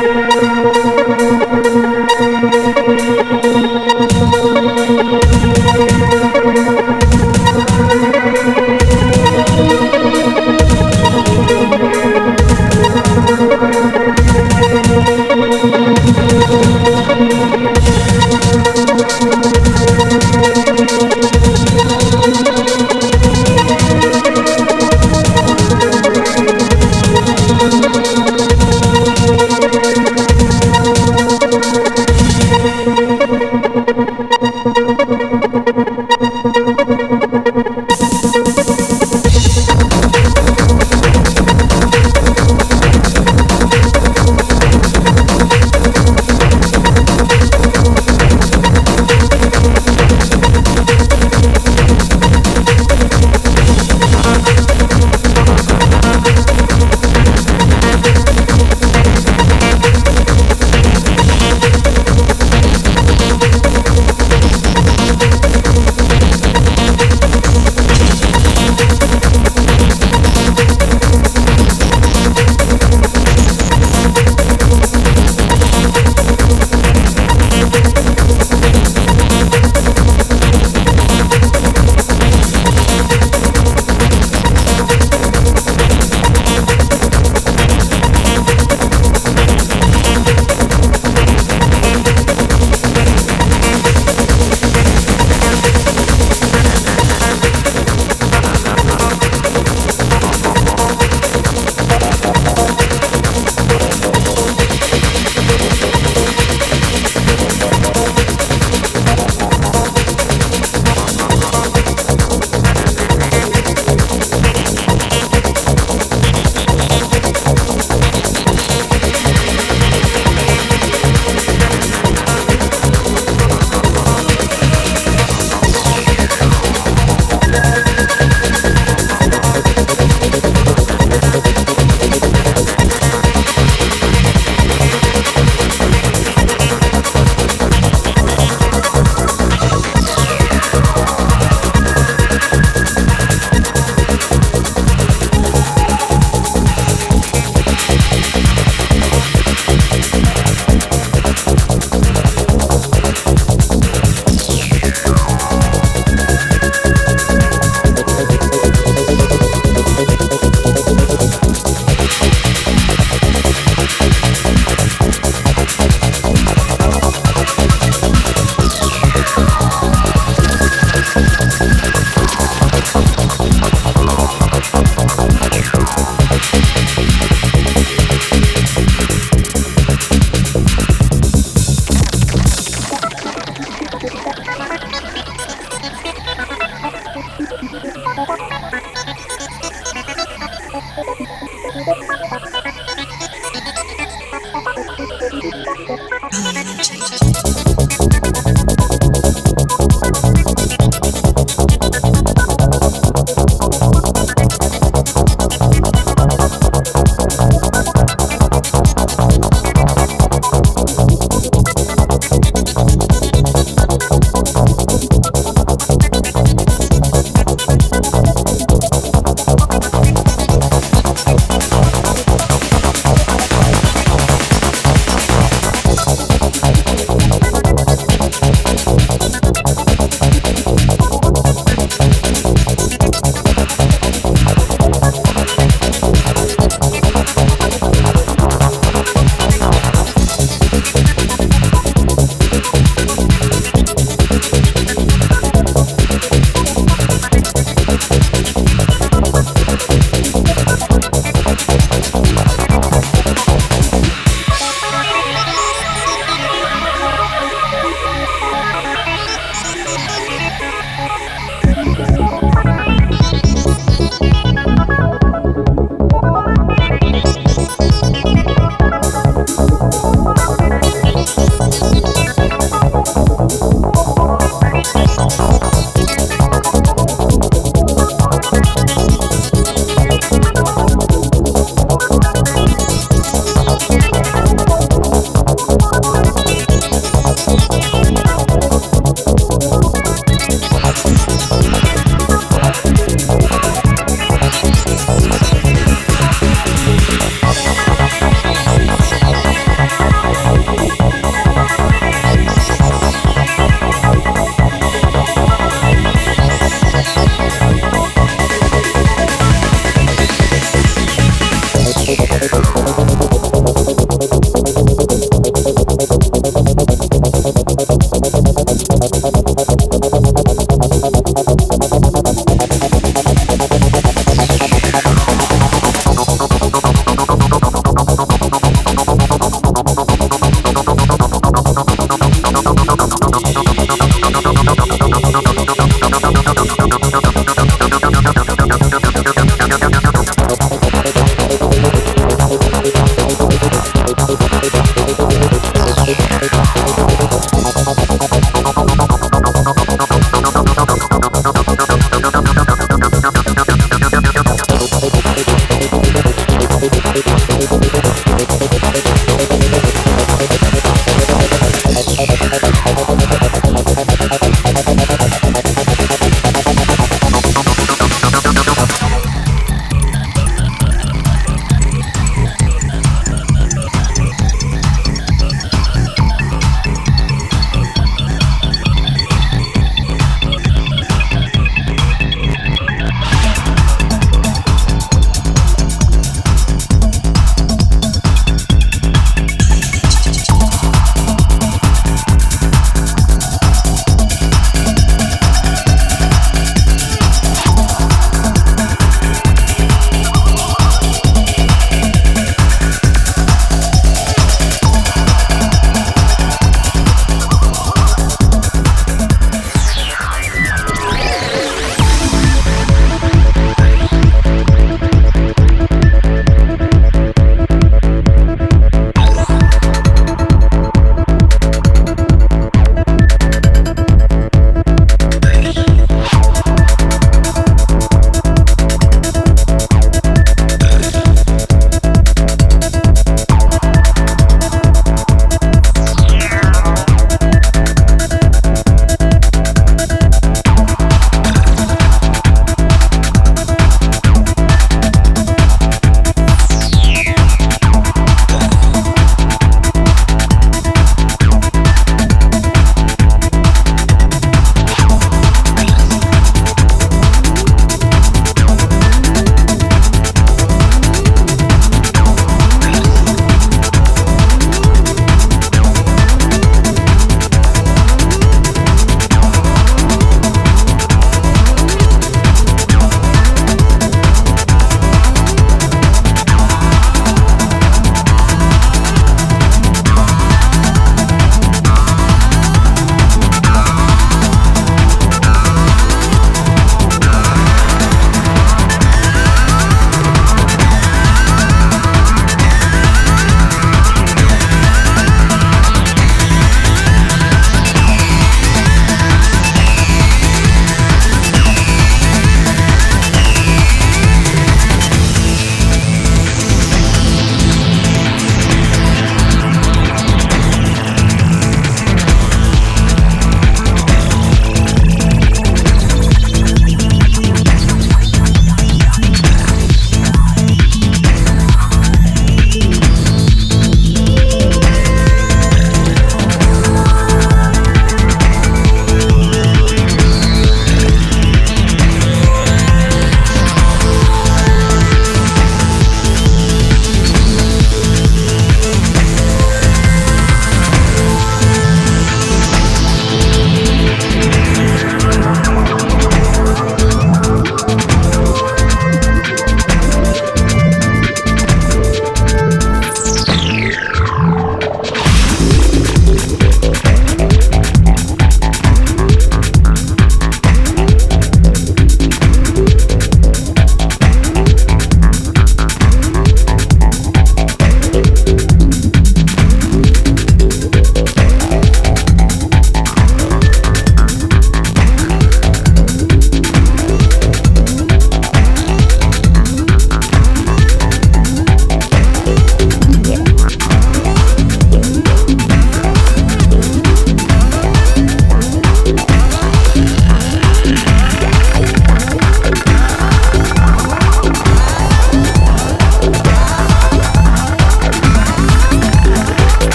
Música